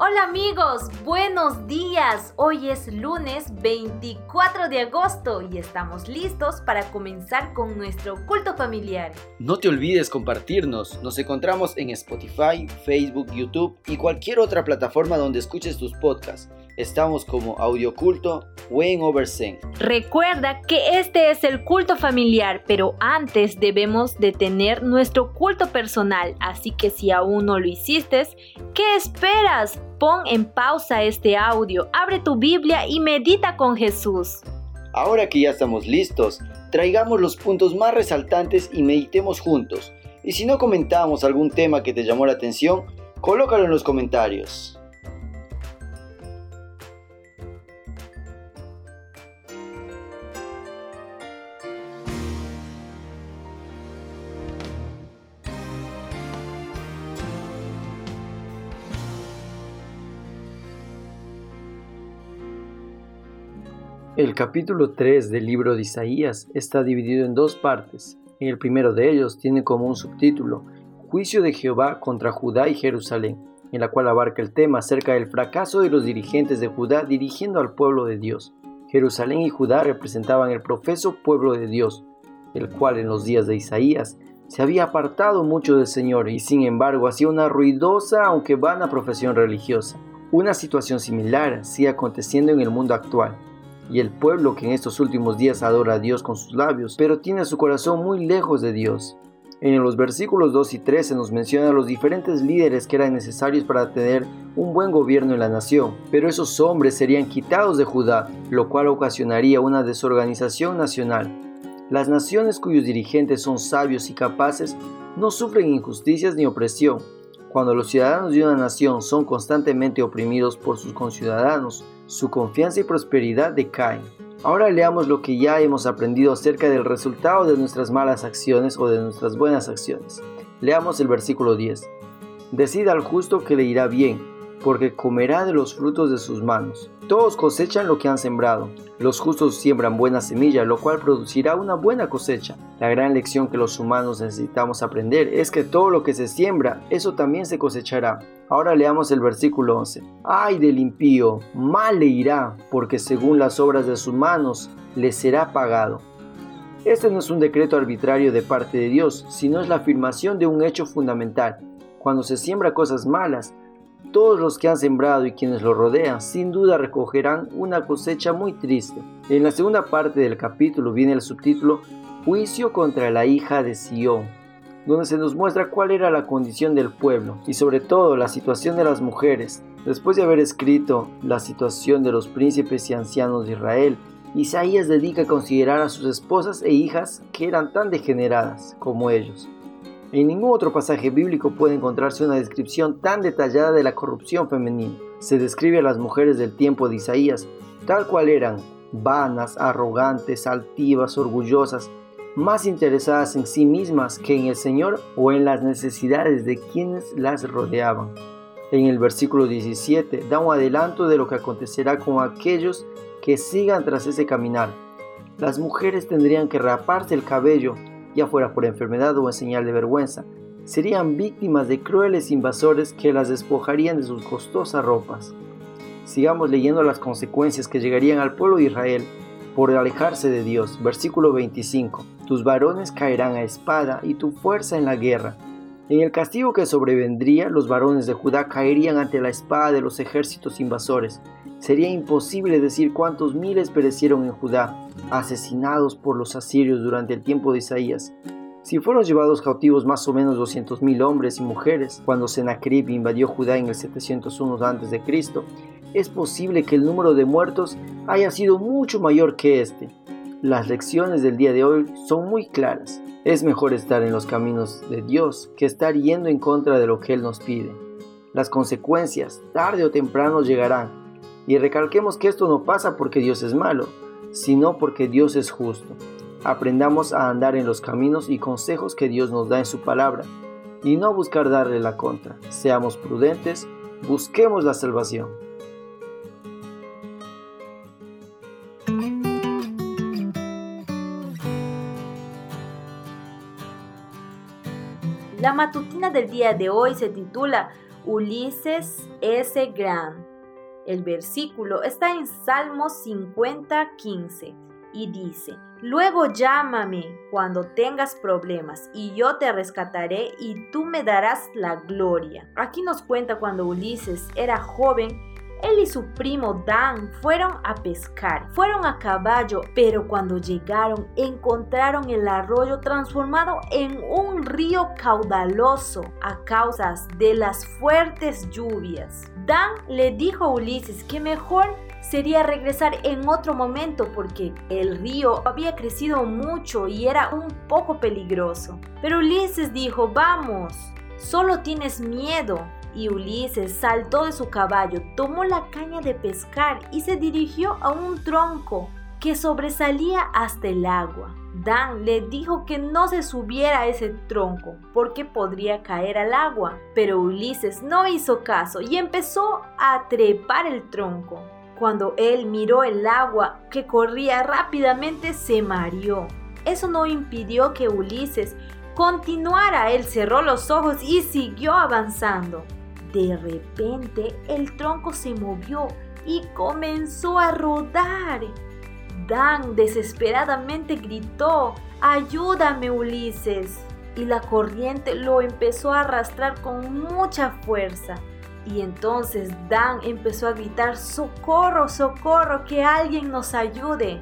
Hola amigos, buenos días. Hoy es lunes 24 de agosto y estamos listos para comenzar con nuestro culto familiar. No te olvides compartirnos. Nos encontramos en Spotify, Facebook, YouTube y cualquier otra plataforma donde escuches tus podcasts. Estamos como Audioculto Wayne Oversen. Recuerda que este es el culto familiar, pero antes debemos de tener nuestro culto personal, así que si aún no lo hiciste, ¿qué esperas? Pon en pausa este audio, abre tu Biblia y medita con Jesús. Ahora que ya estamos listos, traigamos los puntos más resaltantes y meditemos juntos. Y si no comentamos algún tema que te llamó la atención, colócalo en los comentarios. El capítulo 3 del libro de Isaías está dividido en dos partes. El primero de ellos tiene como un subtítulo Juicio de Jehová contra Judá y Jerusalén, en la cual abarca el tema acerca del fracaso de los dirigentes de Judá dirigiendo al pueblo de Dios. Jerusalén y Judá representaban el profeso pueblo de Dios, el cual en los días de Isaías se había apartado mucho del Señor y sin embargo hacía una ruidosa aunque vana profesión religiosa. Una situación similar sigue aconteciendo en el mundo actual y el pueblo que en estos últimos días adora a Dios con sus labios, pero tiene su corazón muy lejos de Dios. En los versículos 2 y 3 se nos menciona los diferentes líderes que eran necesarios para tener un buen gobierno en la nación, pero esos hombres serían quitados de Judá, lo cual ocasionaría una desorganización nacional. Las naciones cuyos dirigentes son sabios y capaces no sufren injusticias ni opresión. Cuando los ciudadanos de una nación son constantemente oprimidos por sus conciudadanos, su confianza y prosperidad decaen. Ahora leamos lo que ya hemos aprendido acerca del resultado de nuestras malas acciones o de nuestras buenas acciones. Leamos el versículo 10. Decida al justo que le irá bien, porque comerá de los frutos de sus manos. Todos cosechan lo que han sembrado. Los justos siembran buena semilla, lo cual producirá una buena cosecha. La gran lección que los humanos necesitamos aprender es que todo lo que se siembra, eso también se cosechará. Ahora leamos el versículo 11. Ay del impío, mal le irá, porque según las obras de sus manos le será pagado. Este no es un decreto arbitrario de parte de Dios, sino es la afirmación de un hecho fundamental. Cuando se siembra cosas malas, todos los que han sembrado y quienes lo rodean sin duda recogerán una cosecha muy triste. En la segunda parte del capítulo viene el subtítulo Juicio contra la hija de Sión, donde se nos muestra cuál era la condición del pueblo y sobre todo la situación de las mujeres. Después de haber escrito la situación de los príncipes y ancianos de Israel, Isaías dedica a considerar a sus esposas e hijas que eran tan degeneradas como ellos. En ningún otro pasaje bíblico puede encontrarse una descripción tan detallada de la corrupción femenina. Se describe a las mujeres del tiempo de Isaías tal cual eran, vanas, arrogantes, altivas, orgullosas, más interesadas en sí mismas que en el Señor o en las necesidades de quienes las rodeaban. En el versículo 17 da un adelanto de lo que acontecerá con aquellos que sigan tras ese caminar. Las mujeres tendrían que raparse el cabello ya fuera por enfermedad o en señal de vergüenza, serían víctimas de crueles invasores que las despojarían de sus costosas ropas. Sigamos leyendo las consecuencias que llegarían al pueblo de Israel por alejarse de Dios. Versículo 25. Tus varones caerán a espada y tu fuerza en la guerra. En el castigo que sobrevendría, los varones de Judá caerían ante la espada de los ejércitos invasores. Sería imposible decir cuántos miles perecieron en Judá, asesinados por los asirios durante el tiempo de Isaías. Si fueron llevados cautivos más o menos 200.000 hombres y mujeres cuando Sennacherib invadió Judá en el 701 a.C., es posible que el número de muertos haya sido mucho mayor que este. Las lecciones del día de hoy son muy claras. Es mejor estar en los caminos de Dios que estar yendo en contra de lo que Él nos pide. Las consecuencias tarde o temprano llegarán. Y recalquemos que esto no pasa porque Dios es malo, sino porque Dios es justo. Aprendamos a andar en los caminos y consejos que Dios nos da en su palabra y no buscar darle la contra. Seamos prudentes, busquemos la salvación. La matutina del día de hoy se titula Ulises S. Grant. El versículo está en Salmos 50, 15 y dice, Luego llámame cuando tengas problemas y yo te rescataré y tú me darás la gloria. Aquí nos cuenta cuando Ulises era joven él y su primo Dan fueron a pescar. Fueron a caballo, pero cuando llegaron encontraron el arroyo transformado en un río caudaloso a causa de las fuertes lluvias. Dan le dijo a Ulises que mejor sería regresar en otro momento porque el río había crecido mucho y era un poco peligroso. Pero Ulises dijo, vamos, solo tienes miedo, y Ulises saltó de su caballo, tomó la caña de pescar y se dirigió a un tronco que sobresalía hasta el agua. Dan le dijo que no se subiera a ese tronco porque podría caer al agua, pero Ulises no hizo caso y empezó a trepar el tronco. Cuando él miró el agua que corría rápidamente, se mareó. Eso no impidió que Ulises continuara. Él cerró los ojos y siguió avanzando. De repente el tronco se movió y comenzó a rodar. Dan desesperadamente gritó, Ayúdame Ulises. Y la corriente lo empezó a arrastrar con mucha fuerza. Y entonces Dan empezó a gritar, Socorro, socorro, que alguien nos ayude.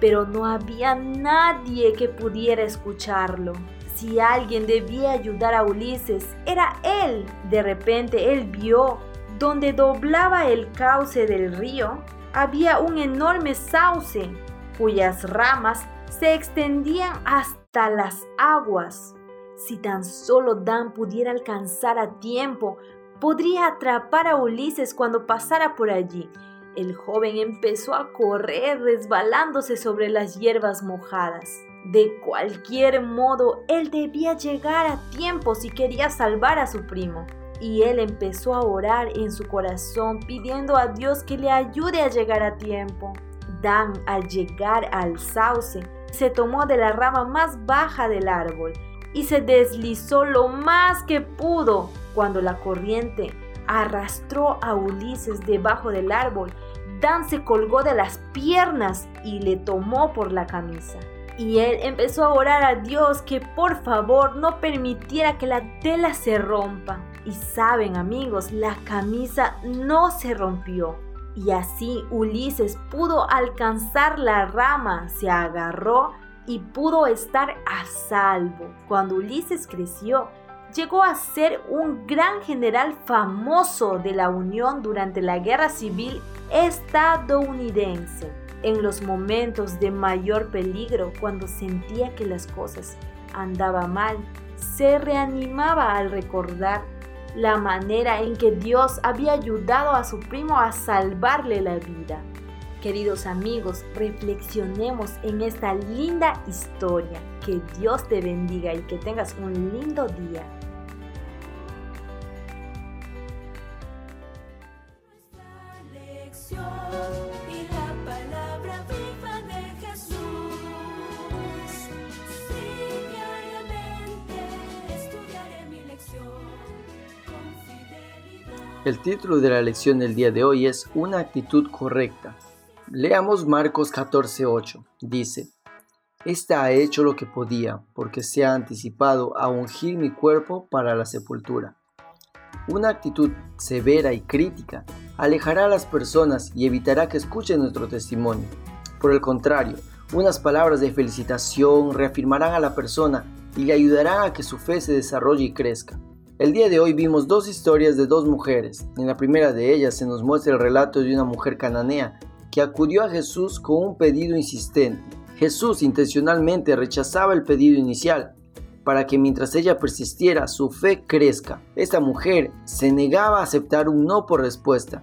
Pero no había nadie que pudiera escucharlo. Si alguien debía ayudar a Ulises, era él. De repente él vio, donde doblaba el cauce del río, había un enorme sauce cuyas ramas se extendían hasta las aguas. Si tan solo Dan pudiera alcanzar a tiempo, podría atrapar a Ulises cuando pasara por allí. El joven empezó a correr resbalándose sobre las hierbas mojadas. De cualquier modo, él debía llegar a tiempo si quería salvar a su primo. Y él empezó a orar en su corazón pidiendo a Dios que le ayude a llegar a tiempo. Dan, al llegar al sauce, se tomó de la rama más baja del árbol y se deslizó lo más que pudo cuando la corriente arrastró a Ulises debajo del árbol. Dan se colgó de las piernas y le tomó por la camisa. Y él empezó a orar a Dios que por favor no permitiera que la tela se rompa. Y saben amigos, la camisa no se rompió. Y así Ulises pudo alcanzar la rama, se agarró y pudo estar a salvo. Cuando Ulises creció, llegó a ser un gran general famoso de la Unión durante la Guerra Civil estadounidense en los momentos de mayor peligro, cuando sentía que las cosas andaban mal, se reanimaba al recordar la manera en que Dios había ayudado a su primo a salvarle la vida. Queridos amigos, reflexionemos en esta linda historia. Que Dios te bendiga y que tengas un lindo día. El título de la lección del día de hoy es Una actitud correcta. Leamos Marcos 14:8. Dice, Esta ha hecho lo que podía, porque se ha anticipado a ungir mi cuerpo para la sepultura. Una actitud severa y crítica alejará a las personas y evitará que escuchen nuestro testimonio. Por el contrario, unas palabras de felicitación reafirmarán a la persona y le ayudarán a que su fe se desarrolle y crezca. El día de hoy vimos dos historias de dos mujeres. En la primera de ellas se nos muestra el relato de una mujer cananea que acudió a Jesús con un pedido insistente. Jesús intencionalmente rechazaba el pedido inicial para que mientras ella persistiera su fe crezca. Esta mujer se negaba a aceptar un no por respuesta.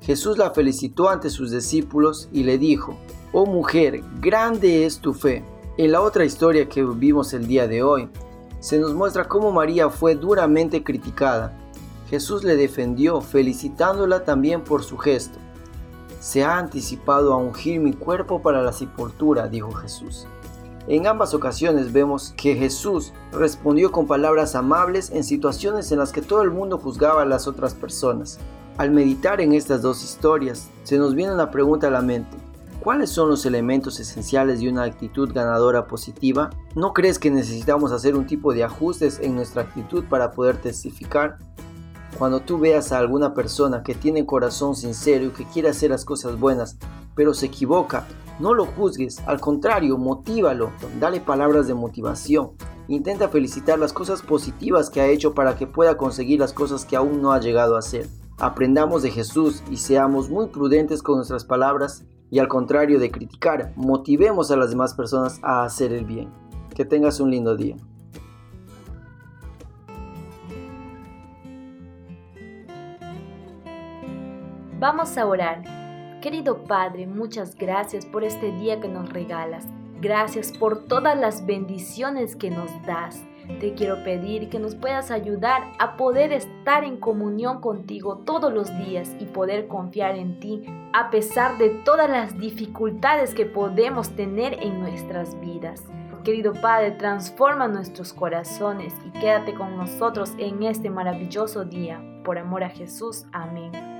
Jesús la felicitó ante sus discípulos y le dijo, Oh mujer, grande es tu fe, En la otra historia que vimos el día de hoy, se nos muestra cómo María fue duramente criticada. Jesús le defendió, felicitándola también por su gesto. Se ha anticipado a ungir mi cuerpo para la sepultura, dijo Jesús. En ambas ocasiones vemos que Jesús respondió con palabras amables en situaciones en las que todo el mundo juzgaba a las otras personas. Al meditar en estas dos historias, se nos viene una pregunta a la mente. ¿Cuáles son los elementos esenciales de una actitud ganadora positiva? ¿No crees que necesitamos hacer un tipo de ajustes en nuestra actitud para poder testificar? Cuando tú veas a alguna persona que tiene corazón sincero y que quiere hacer las cosas buenas, pero se equivoca, no lo juzgues, al contrario, motívalo, dale palabras de motivación. Intenta felicitar las cosas positivas que ha hecho para que pueda conseguir las cosas que aún no ha llegado a hacer. Aprendamos de Jesús y seamos muy prudentes con nuestras palabras y al contrario de criticar, motivemos a las demás personas a hacer el bien. Que tengas un lindo día. Vamos a orar. Querido Padre, muchas gracias por este día que nos regalas. Gracias por todas las bendiciones que nos das. Te quiero pedir que nos puedas ayudar a poder estar en comunión contigo todos los días y poder confiar en ti a pesar de todas las dificultades que podemos tener en nuestras vidas. Querido Padre, transforma nuestros corazones y quédate con nosotros en este maravilloso día. Por amor a Jesús. Amén.